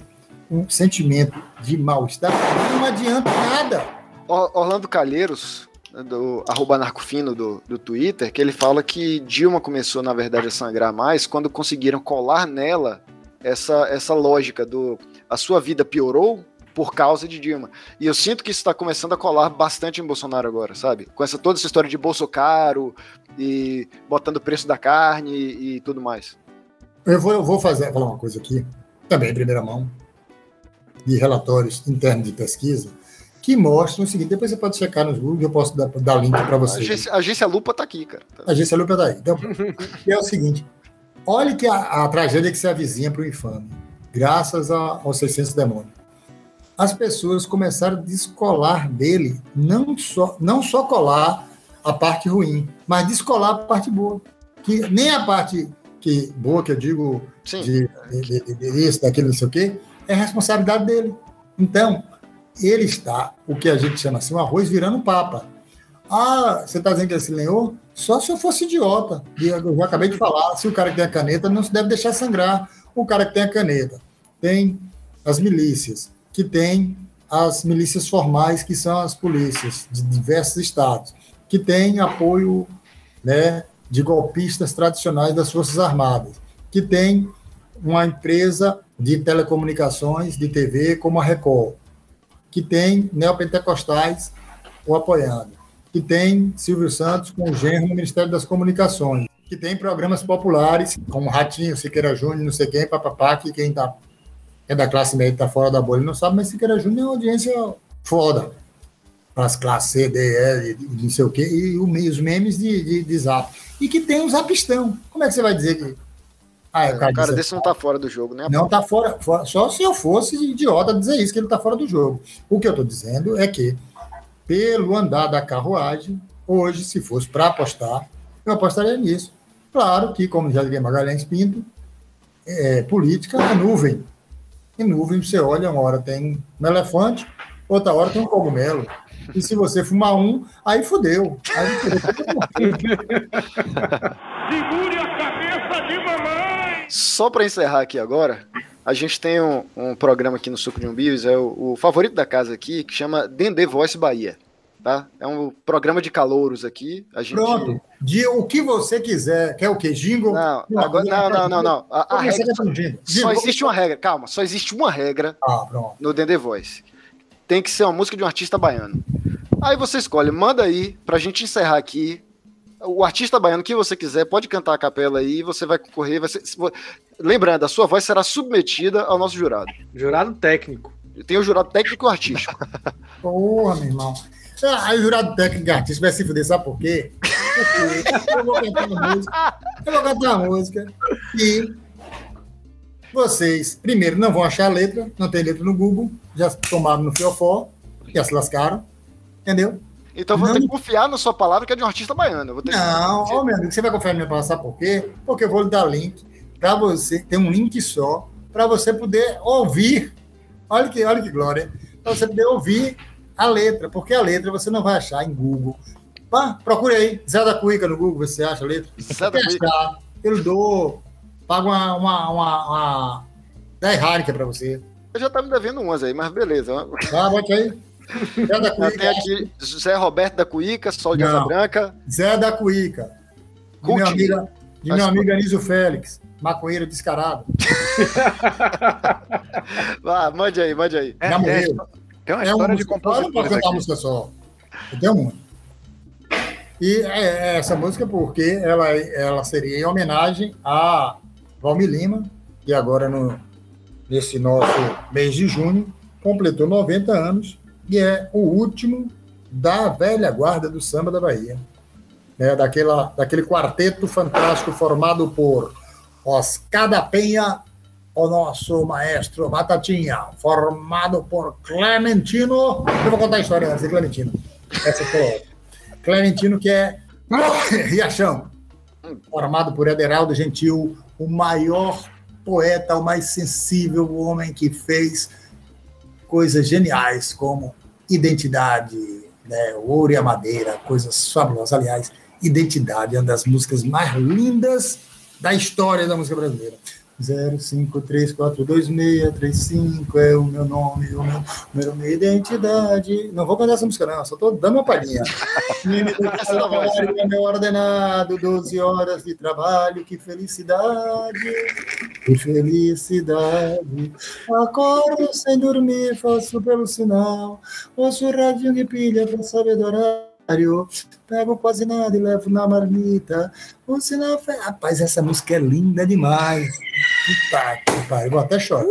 um sentimento de mal-estar, não adianta nada. Orlando Calheiros, do arroba narcofino do, do Twitter, que ele fala que Dilma começou, na verdade, a sangrar mais quando conseguiram colar nela essa, essa lógica do a sua vida piorou por causa de Dilma. E eu sinto que isso está começando a colar bastante em Bolsonaro agora, sabe? Com essa toda essa história de bolso caro e botando o preço da carne e, e tudo mais. Eu vou, eu vou fazer, falar uma coisa aqui, também em primeira mão de relatórios internos de pesquisa, que mostram o seguinte, depois você pode checar nos Google, eu posso dar, dar link para A você. agência, a agência Lupa tá aqui, cara. A agência Lupa tá aí. Então, é o seguinte, olha que a, a tragédia que se avizinha para o infame, graças a- aos 600 demônios. As pessoas começaram a descolar dele, não só, não só colar a parte ruim, mas descolar a parte boa. Que nem a parte que, boa, que eu digo Sim. de, de, de- de isso, daquilo, não sei o quê, é responsabilidade dele. Então, ele está, o que a gente chama assim, o arroz virando papa. Ah, você está dizendo que ele se lenhou? Só se eu fosse idiota. E Eu já acabei de falar, se o cara que tem a caneta não se deve deixar sangrar. O cara que tem a caneta tem as milícias, que tem as milícias formais, que são as polícias de diversos estados, que tem apoio né, de golpistas tradicionais das Forças Armadas, que tem uma empresa de telecomunicações, de TV, como a Record, que tem neopentecostais o apoiando, que tem Silvio Santos com o genro no Ministério das Comunicações, que tem programas populares, como Ratinho, Siqueira Júnior, não sei quem, papapá, que quem tá, é da classe média está fora da bolha não sabe, mas Siqueira Júnior é uma audiência foda para as classes C, D, E, não sei o quê, e os memes de, de, de zap. E que tem um zapistão. Como é que você vai dizer que. Ah, É, o o cara disse- desse não tá fora do jogo, né? não está fora, fora- Só se eu fosse idiota dizer isso, que ele está fora do jogo. O que eu estou dizendo é que, pelo andar da carruagem, hoje, se fosse para apostar, eu apostaria nisso. Claro que, como já diria Magalhães Pinto, é, política é nuvem. E nuvem, você olha, uma hora tem um elefante, outra hora tem um cogumelo. E se você fumar um, aí fodeu. Aí fodeu. Segure a cabeça de mamãe! Só para encerrar aqui agora, a gente tem um, um programa aqui no Suco de Umbis, é o, o favorito da casa aqui, que chama Dendê Voice Bahia. Tá? É um programa de calouros aqui. A gente... Pronto. De o que você quiser. Quer o quê? Jingle? Não, agora, não, não, não, não. A, a regra, só existe uma regra, calma, só existe uma regra Ah, no Dendê Voice. Tem que ser uma música de um artista baiano. Aí você escolhe, manda aí pra gente encerrar aqui. O artista baiano que você quiser, pode cantar a capela aí, você vai concorrer. Vai ser... Lembrando, a sua voz será submetida ao nosso jurado. Jurado técnico. Tem o jurado técnico e o artístico. Porra, meu irmão. Ah, Aí o jurado técnico e artista vai se fuder, sabe por quê? Porque eu vou cantar uma música. Eu vou cantar uma música. E vocês, primeiro, não vão achar a letra, não tem letra no Google, já tomaram no fiofó, já se lascaram. Entendeu? Então vou Não. ter que confiar na sua palavra que é de um artista baiano. Ter que- Não, ó, meu amigo, você vai confiar na minha palavra, sabe por quê? Porque eu vou lhe dar link para você, tem um link só, para você poder ouvir. Olha que, olha que glória. Para você poder ouvir a letra, porque a letra você não vai achar em Google. Pá, procure aí, Zé da Cuica no Google, você acha a letra. Zé da Cuica. eu dou, pago uma, uma, uma, uma 10 Heineken para você. Eu já tá me devendo umas aí, mas beleza. Tá, bote aí. Zé da tenho aqui Zé Roberto da Cuíca, Sol de. Asa Branca. Zé da Cuíca. De meu amigo, de meu Acho- amigo Anísio Félix, maconheiro descarado. Vá, mande aí, mande aí. É, Já é, morreu. tem uma É história uma de não pode compositores cantar uma aqui. música só. Eu tenho. E é, é essa música porque ela, ela seria em homenagem a Valmir Lima, que agora no, nesse nosso mês de junho completou 90 anos e é o último da velha guarda do samba da Bahia. Né, daquela, daquele quarteto fantástico formado por Oscar da Penha, o nosso maestro Batatinha, formado por Clementino. Eu vou contar a história antes de Clementino. Essa foi Clementino, que é Riachão, formado por Ederaldo Gentil, o maior poeta, o mais sensível, homem que fez coisas geniais como Identidade, né, Ouro e a Madeira, coisas fabulosas. Aliás, Identidade é uma das músicas mais lindas da história da música brasileira. 05342635 é o meu nome, o meu número, minha identidade. Não vou cantar essa música, não, só estou dando uma palhinha. Meu ordenado, 12 horas de trabalho, que felicidade, que felicidade. Acordo sem dormir, faço pelo sinal, ouço o radinho de pilha para saber do horário. Pego quase nada e levo na marmita. O sinal. Rapaz, essa música é linda demais. Puta que pariu, vou até chorar.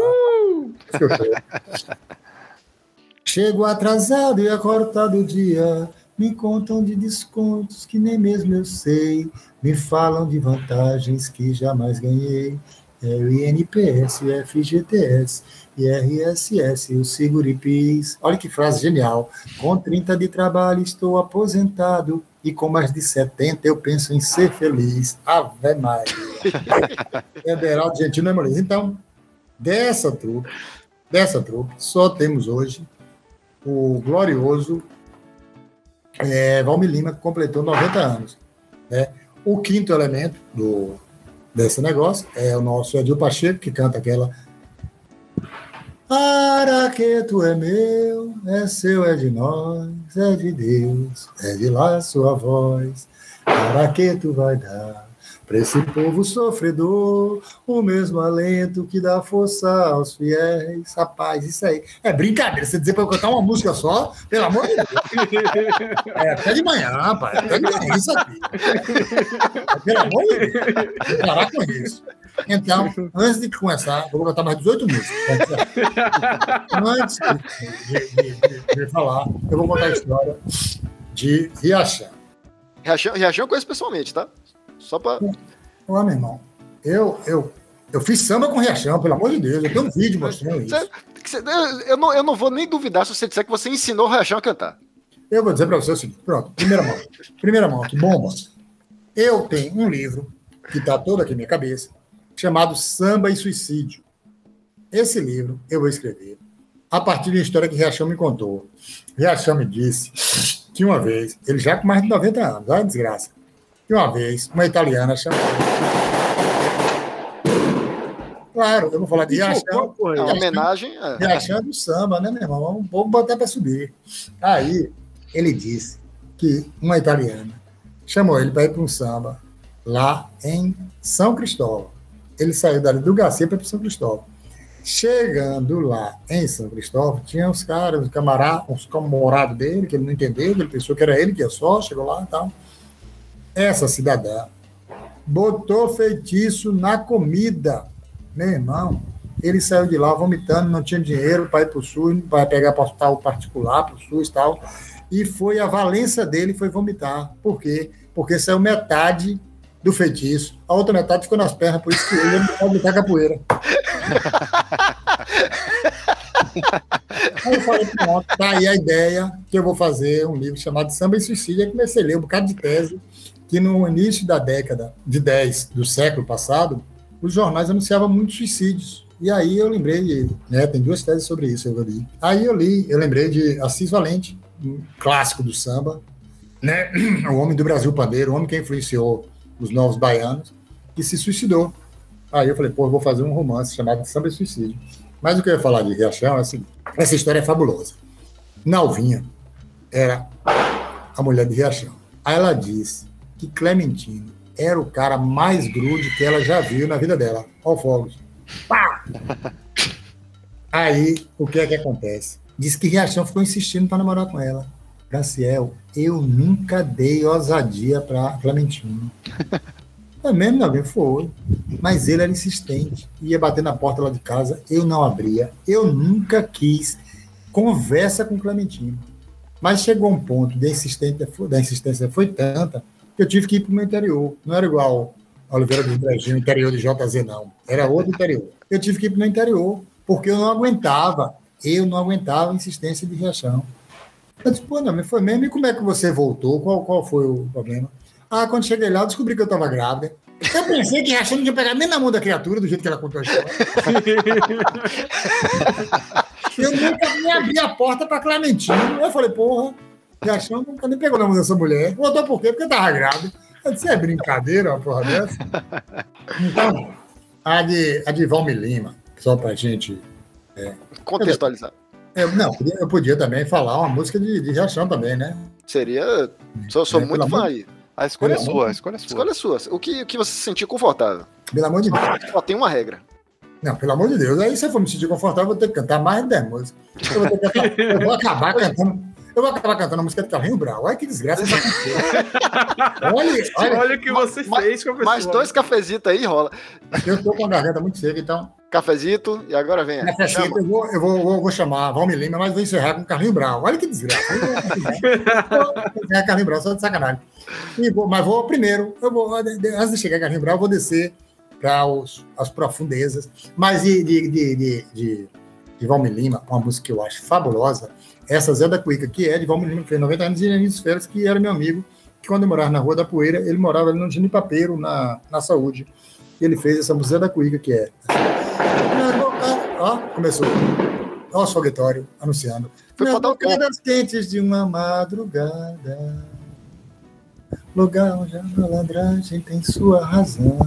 Chego atrasado e acortado o dia. Me contam de descontos que nem mesmo eu sei. Me falam de vantagens que jamais ganhei. É o INPS, o FGTS, IRSS, o Seguripis. Olha que frase genial. Com 30 de trabalho estou aposentado e com mais de 70 eu penso em ser feliz. Ave Maria. Federal de Gentil Memorias. Então, dessa trupe, dessa trupe, só temos hoje o glorioso é, Valmir Lima, que completou 90 anos. Né? O quinto elemento do, desse negócio é o nosso Edil Pacheco, que canta aquela Araqueto é meu, é seu, é de nós, é de Deus, é de lá sua voz. Araqueto vai dar para esse povo sofredor, o mesmo alento que dá força aos fiéis. Rapaz, isso aí. É brincadeira. Você dizer para eu cantar uma música só, pelo amor de Deus. É até de manhã, rapaz. Até de manhã, isso aqui. Pelo amor de Deus. Parar com isso. Então, antes de começar, vou cantar mais 18 músicas. Antes de, de, de, de falar, eu vou contar a história de Riachão. Riachão, Riachão eu conheço pessoalmente, tá? Só pra. Olá, meu irmão. Eu, eu, eu fiz samba com Riachão, pelo amor de Deus. Eu tenho um vídeo mostrando isso. Você- eu, não, eu não vou nem duvidar se você disser que você ensinou o Riachão a cantar. Eu vou dizer para você o seguinte: pronto, primeira mão. Primeira mão, que bomba. Eu tenho um livro que está todo aqui na minha cabeça, chamado Samba e Suicídio. Esse livro eu vou escrever a partir de uma história que Riachão me contou. Riachão me disse que uma vez, ele já com mais de 90 anos, olha a desgraça, que uma vez uma italiana chamou. Claro, eu vou falar de Riachão. É uma homenagem. É. Riachão do samba, né, meu irmão? Vamos, vamos botar para subir. Aí, ele disse que uma italiana chamou ele para ir para um samba lá em São Cristóvão. Ele saiu dali do Garcia para São Cristóvão. Chegando lá em São Cristóvão, tinha os caras, os camaradas, os camorados dele, que ele não entendeu, que ele pensou que era ele que ia só, chegou lá e tal. Essa cidadã botou feitiço na comida. Meu irmão, ele saiu de lá vomitando, não tinha dinheiro para ir para o SUS, para pegar hospital particular, para o SUS e tal. E foi a valência dele foi vomitar. Por quê? Porque saiu metade do feitiço, a outra metade ficou nas pernas, por isso que ele não pode lutar capoeira. Aí eu falei, pronto, tá aí a ideia que eu vou fazer um livro chamado Samba e Suicídio. Aí comecei a ler um bocado de tese que no início da década de 10 do século passado, os jornais anunciavam muitos suicídios. E aí eu lembrei, de, né, tem duas teses sobre isso eu li. Aí eu li, eu lembrei de Assis Valente, um clássico do samba, né, o homem do Brasil Pandeiro, o homem que influenciou os novos baianos, que se suicidou. Aí eu falei, pô, eu vou fazer um romance chamado Samba e Suicídio. Mas o que eu ia falar de Riachão é assim, essa história é fabulosa. Nalvinha era a mulher de Riachão. Aí ela disse que Clementino era o cara mais grude que ela já viu na vida dela. Ó, fogos. Pá! Aí, o que é que acontece? Diz que Riachão ficou insistindo para namorar com ela. Graciel, eu nunca dei ousadia para Clementino. É mesmo, não, foi. Mas ele era insistente. Ia bater na porta lá de casa, eu não abria. Eu nunca quis conversa com Clementino. Mas chegou um ponto da insistência, da insistência foi tanta que eu tive que ir para o meu interior. Não era igual a Oliveira do Brejinho, interior de JZ, não. Era outro interior. Eu tive que ir para o meu interior, porque eu não aguentava. Eu não aguentava a insistência de Riachão. Eu disse, pô, não, mas foi mesmo. E como é que você voltou? Qual, qual foi o problema? Ah, quando cheguei lá, eu descobri que eu estava grávida. Eu pensei que Riachão não tinha pegado nem na mão da criatura, do jeito que ela contou a história. eu nunca nem abri a porta para Clementino. Eu falei, porra, Riachão nunca nem pegou na mão dessa mulher. Voltou por quê? Porque estava grávida. Eu disse, é brincadeira uma porra dessa? Então, a de, a de Valmir Lima, só para gente... É, Contextualizar. Eu, não, eu podia também falar uma música de, de Riachão também, né? Seria. Sou, sou É, muito fã aí. A escolha é Pelo sua, amor- a escolha é sua. Escolha sua. O que, o que você se sentir confortável. Pelo amor de Deus. Só tem uma regra. Não, pelo amor de Deus. Aí se eu for me sentir confortável, eu vou ter que cantar mais de 10 músicas. Eu vou, ter que cantar- eu vou acabar cantando. Eu vou acabar cantando a música de Carlinho Brau. Olha que desgraça. que Olha, olha, Olha o que você Ma- fez com a pessoa. Mais dois cafezitos aí rola. eu tô com a garganta muito seca, então cafezito e agora festa, Chama. eu, vou, eu vou, vou, vou chamar Valmir Lima, mas vou encerrar com Carlinho Brau. Olha que desgraça. Vou encerrar Carlinho Brau, só de sacanagem. Vou- mas vou primeiro, eu vou, antes de chegar a Carlinho Brau, eu vou descer para as profundezas. Mas de, de, de, de, de, de Valmir Lima, uma música que eu acho fabulosa, essa Zé da Cuica, que é de Valmir Lima, que fez 90 anos, e Lenício Félix, que era meu amigo, que quando eu morava na Rua da Poeira, ele morava ali no Ginipapeiro, na, na Saúde. Ele fez essa música Zé da Cuica, que é. Ó, começou. Ó, o foguetório anunciando. Foi Nas dar um quentes de uma madrugada. Lugar onde a malandragem tem sua razão.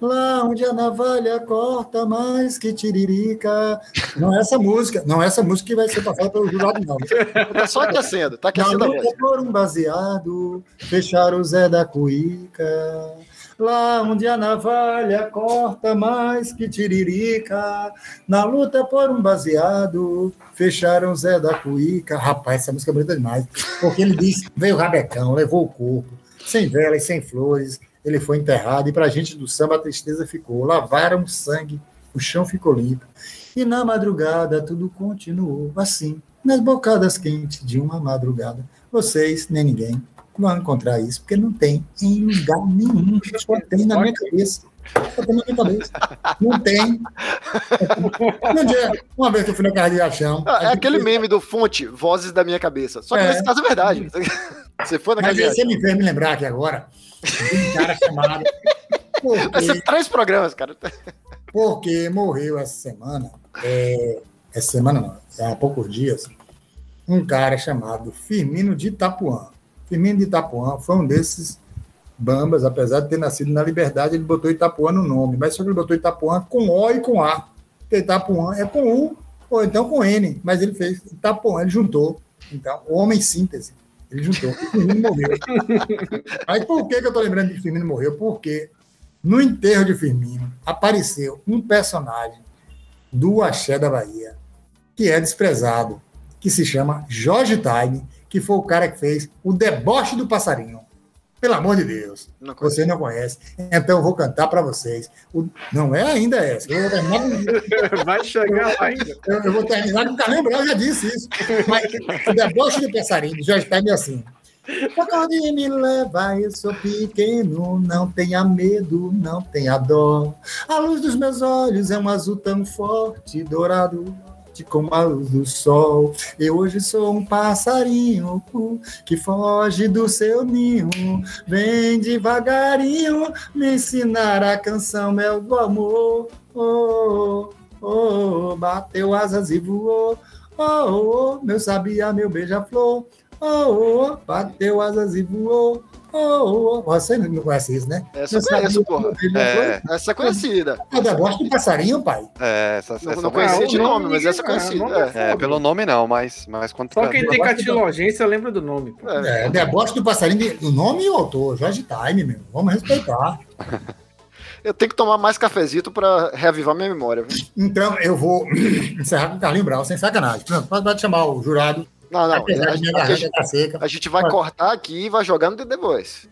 Lá onde a navalha corta mais que tiririca. Não é essa música, não é essa música que vai ser passada pelo jurado, não. Tá só aquecendo, tá Na aquecendo a luta por um baseado, fechar o Zé da Cuíca. Lá onde a navalha corta mais que tiririca. Na luta por um baseado, fecharam Zé da Cuíca. Rapaz, essa música é bonita demais. Porque ele diz: veio o rabecão, levou o corpo, sem velas, sem flores. Ele foi enterrado e pra gente do samba a tristeza ficou. Lavaram o sangue, o chão ficou limpo. E na madrugada tudo continuou assim, nas bocadas quentes de uma madrugada. Vocês, nem ninguém, vão encontrar isso, porque não tem em lugar nenhum. Só tem na minha cabeça. Só tem na minha cabeça. Não tem. Um dia, uma vez que eu fui na casa de Achão. Ah, É aquele meme do fonte, vozes da minha cabeça. Só que É. nesse caso é verdade. Você foi na Mas casa aí você me fez me lembrar aqui agora de um cara chamado. Vai Porque, ser três programas, cara. porque morreu essa semana. é, essa semana não, há poucos dias. Um cara chamado Firmino de Itapuã. Firmino de Itapuã foi um desses bambas, apesar de ter nascido na Liberdade, ele botou Itapuã no nome, mas só que ele botou Itapuã com O e com A. Porque Itapuã é com U ou então com N, mas ele fez Itapuã, ele juntou. Então, homem síntese. Ele juntou. E Firmino morreu. Aí por que, que eu tô lembrando que Firmino morreu? Porque no enterro de Firmino apareceu um personagem do Axé da Bahia que é desprezado, que se chama Jorge Time, que foi o cara que fez o deboche do passarinho. Pelo amor de Deus. Não. Você não conhece. Então eu vou cantar para vocês. O- Não é ainda essa. Eu vou terminar Vai chegar lá ainda. eu, eu vou terminar com o Carlinhos Brau, já disse isso. Mas o deboche do passarinho, Jorge Time é assim. Acorde me leva, eu sou pequeno, não tenha medo, não tenha dó. A luz dos meus olhos é um azul tão forte, dourado como a luz do sol. Eu hoje sou um passarinho que foge do seu ninho. Vem devagarinho me ensinar a canção mel do amor. Oh, oh, oh, bateu asas e voou. Oh, oh, oh, meu sabia, meu beija-flor. Oh, oh, oh, bateu asas e voou. Oh, oh, oh. Você não conhece isso, né? Essa eu conheço, porra. É, Essa é conhecida. Eu gosto do passarinho, pai. é, essa, Não, essa não vai- conhecia de o nome, nome mas essa é conhecida. é. É, pelo nome não, mas, mas quando Só quem tem catilogência lembra do nome. pô. É. É, deboche do passarinho, de- o nome e o autor, Jorge Time, meu. Vamos respeitar. Eu tenho que tomar mais cafezito pra reavivar minha memória. viu? Então, eu vou encerrar com o Carlinho Brau, sem sacanagem. Pronto, pode chamar o jurado. Não, não. apesar A, minha a gente, tá seca. a gente vai cortar aqui e vai jogar no The Voice.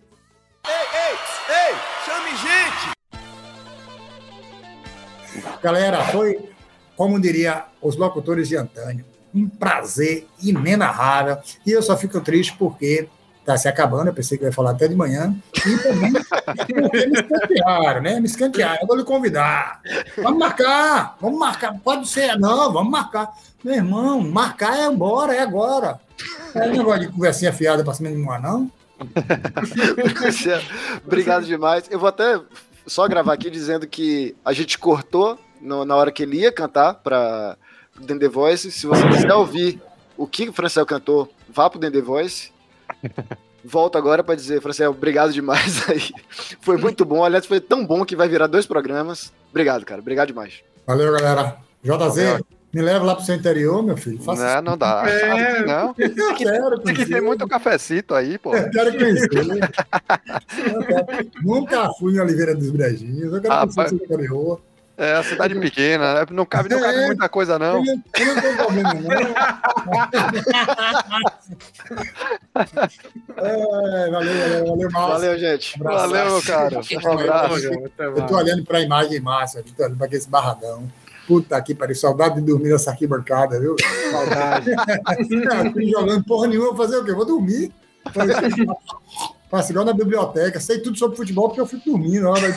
Galera, foi, como diria os locutores de antônio, um prazer inenarrável. E eu só fico triste porque tá se acabando. Eu pensei que eu ia falar até de manhã. E também porque me escantearam, né? Me escantearam. Eu vou lhe convidar. Vamos marcar, vamos marcar. Pode ser, não, vamos marcar. Meu irmão, marcar é embora, é agora. É negócio de conversinha fiada pra cima de mim, não? Obrigado demais. Eu vou até só gravar aqui dizendo que a gente cortou no- na hora que ele ia cantar para o The Voice. Se você quiser ouvir o que o Francel cantou, vá pro The Voice. Volto agora para dizer, Francel, obrigado demais aí. Foi muito bom. Aliás, foi tão bom que vai virar dois programas. Obrigado, cara. Obrigado demais. Valeu, galera. JZ, me leva lá pro seu interior, meu filho. Faça Não, não dá. É. Não. isso. Eu quero Tem que ter muito cafecito aí, pô. Eu quero conhecer. Eu Nunca fui em Oliveira dos Brejinhos. Eu quero Ah, conhecer o seu interior. É a cidade pequena, né? não cabe, não cabe É. muita coisa, não. Eu não, eu não tenho problema, não. É, valeu, valeu, valeu, Márcio. Valeu, gente. Abraço. Valeu, meu cara. Um abraço. Eu tô olhando pra imagem massa, tô olhando pra aquele barradão. Puta que pariu, saudade de dormir nessa arquibancada, viu? Saudade. Não, jogando porra nenhuma, vou fazer o quê? Vou dormir. Faço igual na biblioteca, sei tudo sobre futebol porque eu fui dormir na hora.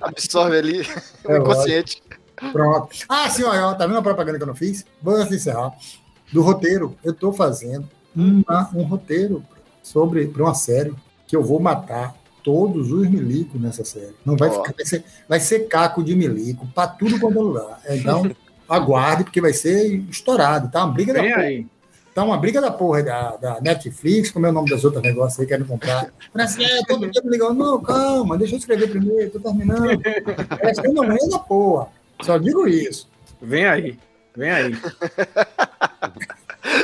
Absorve ali É inconsciente. Pronto. Ah, sim, ó, tá vendo a propaganda que eu não fiz? De encerrar. Do roteiro, eu tô fazendo uma- um roteiro sobre para uma série que eu vou matar todos os milicos nessa série. Não vai ficar, vai ser, vai ser caco de milico para tudo quanto é lugar. Então, aguarde, porque vai ser estourado, tá? Uma briga da Vem porra. aí. Tá uma briga da porra da, da Netflix, como é o nome das outras negócios aí que querem comprar. Parece é, todo dia me ligando, não, calma, deixa eu escrever primeiro, tô terminando. Parece que é uma manhã da porra. Só digo isso. Vem aí. Vem aí.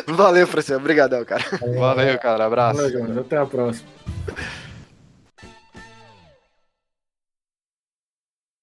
Valeu, Francês. Obrigadão, cara. Valeu, cara. Abraço. Valeu, Jonas. Até a próxima.